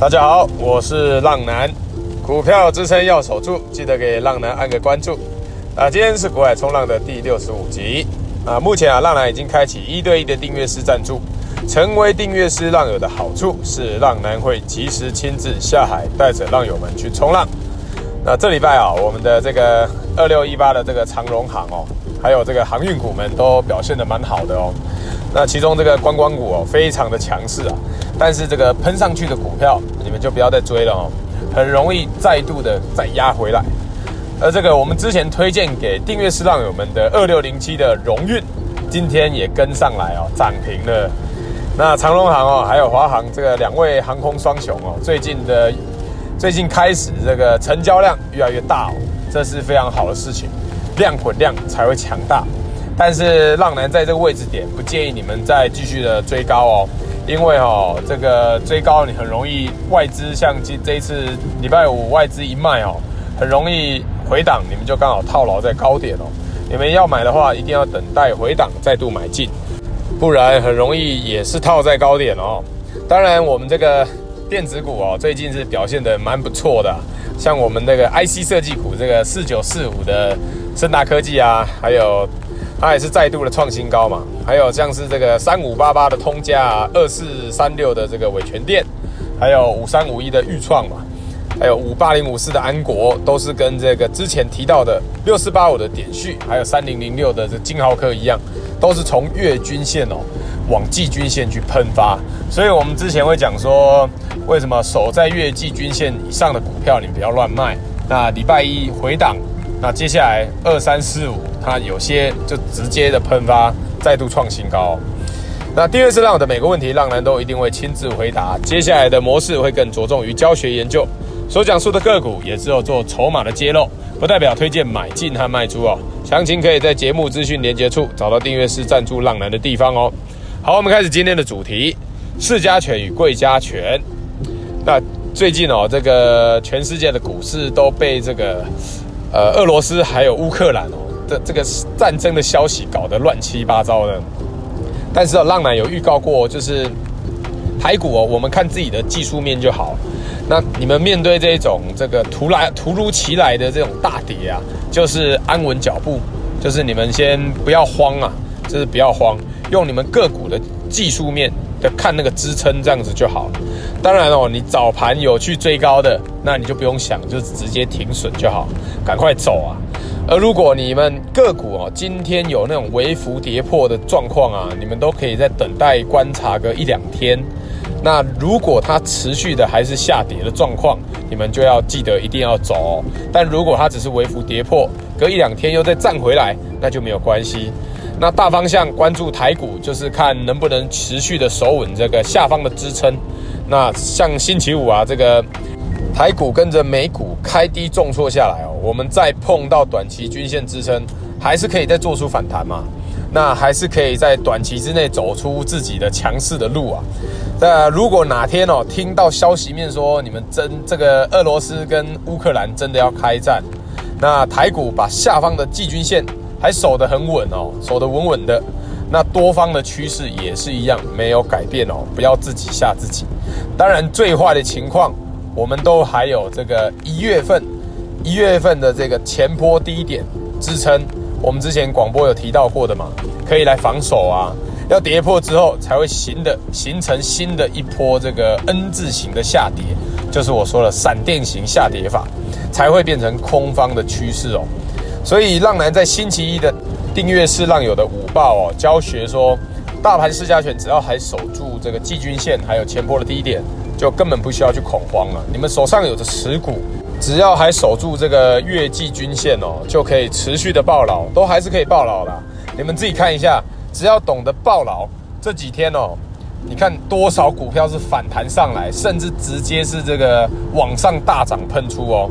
大家好，我是浪男，股票支撑要守住，记得给浪男按个关注。啊，今天是股海冲浪的第六十五集。啊，目前啊，浪男已经开启一对一的订阅式赞助。成为订阅式浪友的好处是，浪男会及时亲自下海，带着浪友们去冲浪。那这礼拜啊，我们的这个二六一八的这个长荣行哦，还有这个航运股们都表现得蛮好的哦。那其中这个观光股哦，非常的强势啊。但是这个喷上去的股票，你们就不要再追了哦，很容易再度的再压回来。而这个我们之前推荐给订阅式浪友们的二六零七的荣运，今天也跟上来哦，涨停了。那长荣航哦，还有华航这个两位航空双雄哦，最近的最近开始这个成交量越来越大哦，这是非常好的事情，量滚量才会强大。但是浪男在这个位置点，不建议你们再继续的追高哦。因为哦，这个追高你很容易外资像这这一次礼拜五外资一卖哦，很容易回档，你们就刚好套牢在高点哦。你们要买的话，一定要等待回档再度买进，不然很容易也是套在高点哦。当然，我们这个电子股哦，最近是表现得蛮不错的，像我们那个 IC 设计股这个四九四五的升达科技啊，还有。它也是再度的创新高嘛，还有像是这个三五八八的通家啊，二四三六的这个伟诠电，还有五三五一的预创嘛，还有五八零五四的安国，都是跟这个之前提到的六四八五的点序，还有三零零六的这金豪科一样，都是从月均线哦往季均线去喷发，所以我们之前会讲说，为什么守在月季均线以上的股票你不要乱卖，那礼拜一回档。那接下来二三四五，它有些就直接的喷发，再度创新高。那订阅式浪的每个问题，浪男都一定会亲自回答。接下来的模式会更着重于教学研究，所讲述的个股也只有做筹码的揭露，不代表推荐买进和卖出哦。详情可以在节目资讯连接处找到订阅式赞助浪男的地方哦。好，我们开始今天的主题：世家权与贵家权。那最近哦，这个全世界的股市都被这个。呃，俄罗斯还有乌克兰哦的这个战争的消息搞得乱七八糟的，但是哦，浪奶有预告过，就是台股哦，我们看自己的技术面就好。那你们面对这种这个突来突如其来的这种大跌啊，就是安稳脚步，就是你们先不要慌啊，就是不要慌，用你们个股的技术面的看那个支撑这样子就好。当然哦，你早盘有去追高的，那你就不用想，就直接停损就好，赶快走啊。而如果你们个股哦，今天有那种微幅跌破的状况啊，你们都可以再等待观察个一两天。那如果它持续的还是下跌的状况，你们就要记得一定要走哦。但如果它只是微幅跌破，隔一两天又再站回来，那就没有关系。那大方向关注台股，就是看能不能持续的守稳这个下方的支撑。那像星期五啊，这个台股跟着美股开低重挫下来哦，我们再碰到短期均线支撑，还是可以再做出反弹嘛？那还是可以在短期之内走出自己的强势的路啊。那如果哪天哦，听到消息面说你们真这个俄罗斯跟乌克兰真的要开战，那台股把下方的季均线还守得很稳哦，守得稳稳的。那多方的趋势也是一样，没有改变哦，不要自己吓自己。当然，最坏的情况，我们都还有这个一月份，一月份的这个前坡低点支撑，我们之前广播有提到过的嘛，可以来防守啊。要跌破之后，才会形的形成新的一波这个 N 字形的下跌，就是我说的闪电型下跌法，才会变成空方的趋势哦。所以，浪男在星期一的。订阅式浪友的午报哦，教学说，大盘试加权只要还守住这个季均线，还有前波的低点，就根本不需要去恐慌了。你们手上有的持股，只要还守住这个月季均线哦，就可以持续的暴牢，都还是可以暴牢的。你们自己看一下，只要懂得暴牢，这几天哦，你看多少股票是反弹上来，甚至直接是这个往上大涨喷出哦，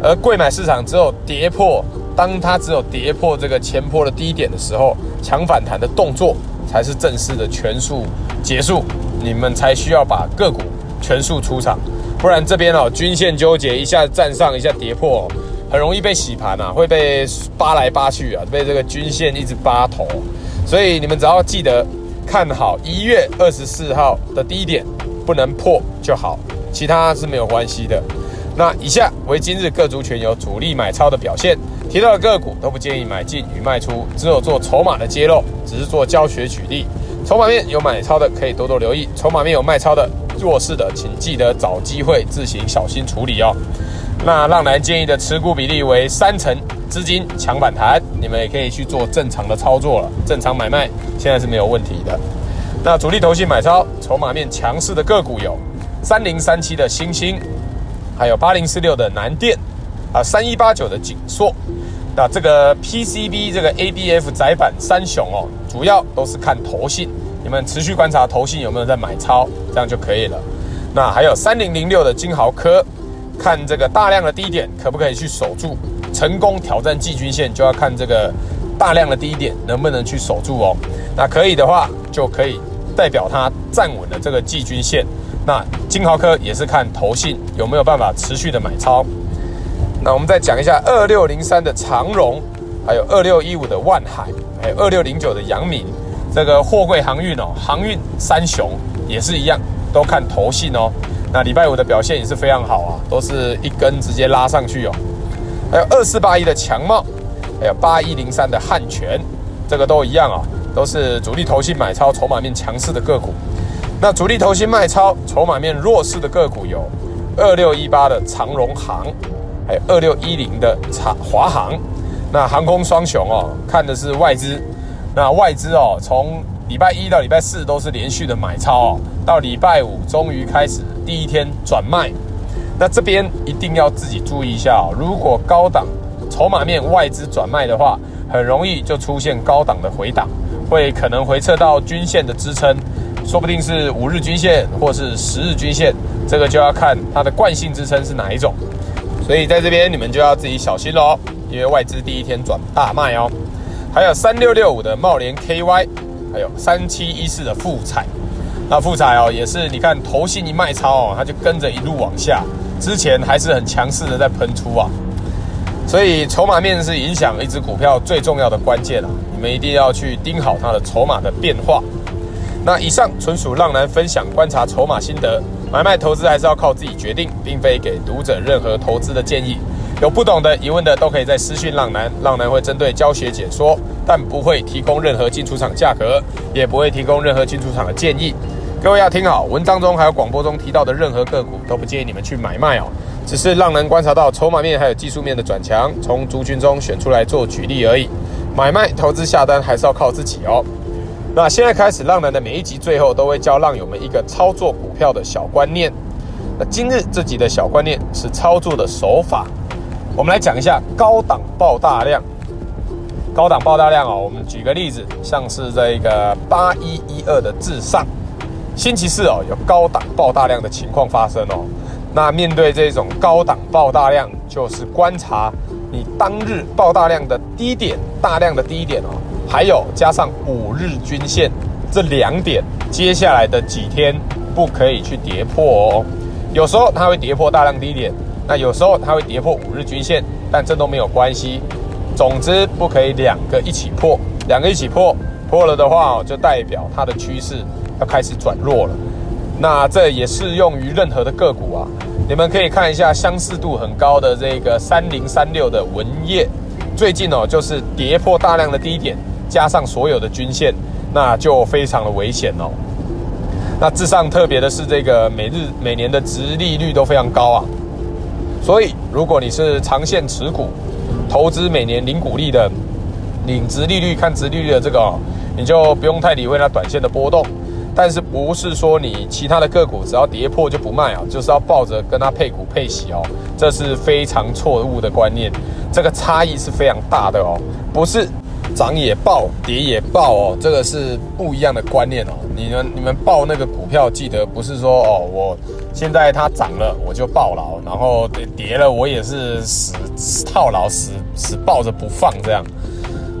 而贵买市场只有跌破。当它只有跌破这个前坡的低点的时候，抢反弹的动作才是正式的全数结束，你们才需要把个股全数出场，不然这边哦均线纠结，一下站上一下跌破，很容易被洗盘啊，会被扒来扒去啊，被这个均线一直扒头，所以你们只要记得看好一月二十四号的低点不能破就好，其他是没有关系的。那以下为今日各族群有主力买超的表现，提到的个股都不建议买进与卖出，只有做筹码的揭露，只是做教学举例。筹码面有买超的可以多多留意，筹码面有卖超的弱势的，请记得找机会自行小心处理哦。那浪男建议的持股比例为三成资金抢反弹，你们也可以去做正常的操作了，正常买卖现在是没有问题的。那主力投信买超筹码面强势的个股有三零三七的欣兴。还有八零四六的南电，啊，三一八九的景硕，那这个 PCB 这个 ABF 窄板三雄哦，主要都是看投信，你们持续观察投信有没有在买超，这样就可以了。那还有三零零六的金豪科，看这个大量的低点可不可以去守住，成功挑战季均线就要看这个大量的低点能不能去守住哦。那可以的话，就可以代表它站稳了这个季均线。那金豪科也是看投信有没有办法持续的买超。那我们再讲一下二六零三的长荣，还有二六一五的万海，还有二六零九的阳明，这个货柜航运哦，航运三雄也是一样，都看投信哦。那礼拜五的表现也是非常好啊，都是一根直接拉上去哦。还有二四八一的强茂，还有八一零三的汉泉，这个都一样啊，都是主力投信买超、筹码面强势的个股。那主力投信卖超、筹码面弱势的个股有二六一八的长荣航，还有二六一零的长华航。那航空双雄哦，看的是外资。那外资哦，从礼拜一到礼拜四都是连续的买超哦，到礼拜五终于开始第一天转卖。那这边一定要自己注意一下哦，如果高档筹码面外资转卖的话，很容易就出现高档的回档，会可能回撤到均线的支撑。说不定是五日均线或是十日均线，这个就要看它的惯性支撑是哪一种。所以在这边你们就要自己小心喽，因为外资第一天转大卖哦。还有三六六五的茂联 KY，还有三七一四的富彩。那富彩哦，也是你看头信一卖超哦，它就跟着一路往下，之前还是很强势的在喷出啊。所以筹码面是影响一只股票最重要的关键啊，你们一定要去盯好它的筹码的变化。那以上纯属浪男分享观察筹码心得，买卖投资还是要靠自己决定，并非给读者任何投资的建议。有不懂的疑问的都可以在私讯浪男，浪男会针对教学解说，但不会提供任何进出场价格，也不会提供任何进出场的建议。各位要听好，文章中还有广播中提到的任何个股都不建议你们去买卖哦，只是浪男观察到筹码面还有技术面的转强，从族群中选出来做举例而已。买卖投资下单还是要靠自己哦。那现在开始，浪男的每一集最后都会教浪友们一个操作股票的小观念。那今日这集的小观念是操作的手法。我们来讲一下高档爆大量。高档爆大量哦，我们举个例子，像是这个八一一二的至上，星期四哦有高档爆大量的情况发生哦。那面对这种高档爆大量，就是观察你当日爆大量的低点，大量的低点哦。还有加上五日均线这两点，接下来的几天不可以去跌破哦。有时候它会跌破大量低点，那有时候它会跌破五日均线，但这都没有关系。总之不可以两个一起破，两个一起破，破了的话就代表它的趋势要开始转弱了。那这也适用于任何的个股啊。你们可以看一下相似度很高的这个三零三六的文业，最近哦就是跌破大量的低点。加上所有的均线，那就非常的危险哦。那至上特别的是，这个每日每年的殖利率都非常高啊。所以，如果你是长线持股，投资每年领股利的，领殖利率看殖利率的这个，你就不用太理会它短线的波动。但是，不是说你其他的个股只要跌破就不卖啊，就是要抱着跟它配股配息哦。这是非常错误的观念，这个差异是非常大的哦，不是。涨也爆，跌也爆哦，这个是不一样的观念哦。你们你们抱那个股票，记得不是说哦，我现在它涨了我就爆牢，然后跌了我也是死套牢，死死抱着不放这样。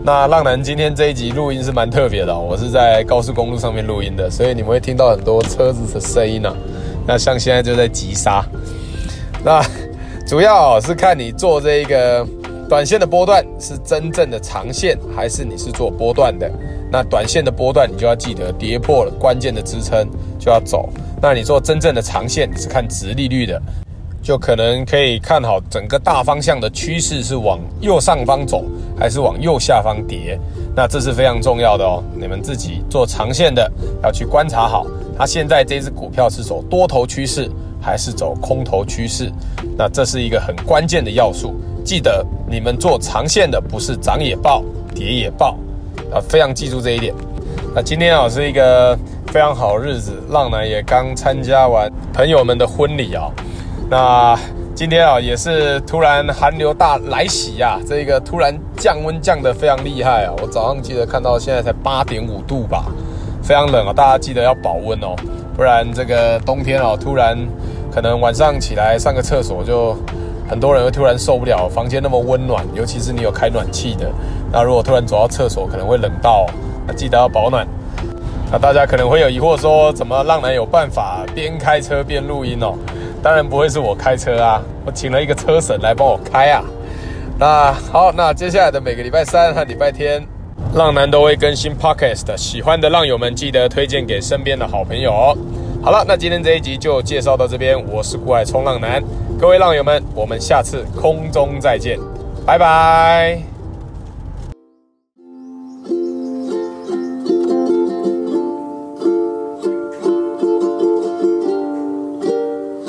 那浪男今天这一集录音是蛮特别的哦，我是在高速公路上面录音的，所以你们会听到很多车子的声音啊。那像现在就在急刹，那 主要是看你做这个。短线的波段是真正的长线，还是你是做波段的？那短线的波段，你就要记得跌破了关键的支撑就要走。那你做真正的长线，你是看殖利率的，就可能可以看好整个大方向的趋势是往右上方走，还是往右下方跌。那这是非常重要的哦，你们自己做长线的要去观察好，它现在这只股票是走多头趋势还是走空头趋势？那这是一个很关键的要素。记得你们做长线的不是涨也爆，跌也爆，啊，非常记住这一点。那今天啊是一个非常好日子，浪男也刚参加完朋友们的婚礼啊，那。今天啊，也是突然寒流大来袭呀，这个突然降温降得非常厉害啊！我早上记得看到现在才八点五度吧，非常冷啊！大家记得要保温哦，不然这个冬天啊，突然可能晚上起来上个厕所就很多人会突然受不了，房间那么温暖，尤其是你有开暖气的，那如果突然走到厕所可能会冷到，那记得要保暖。那大家可能会有疑惑说，怎么浪男有办法边开车边录音哦？当然不会是我开车啊，我请了一个车神来帮我开啊。那好，那接下来的每个礼拜三和礼拜天，浪男都会更新 Podcast，喜欢的浪友们记得推荐给身边的好朋友。好了，那今天这一集就介绍到这边，我是酷爱冲浪男，各位浪友们，我们下次空中再见，拜拜。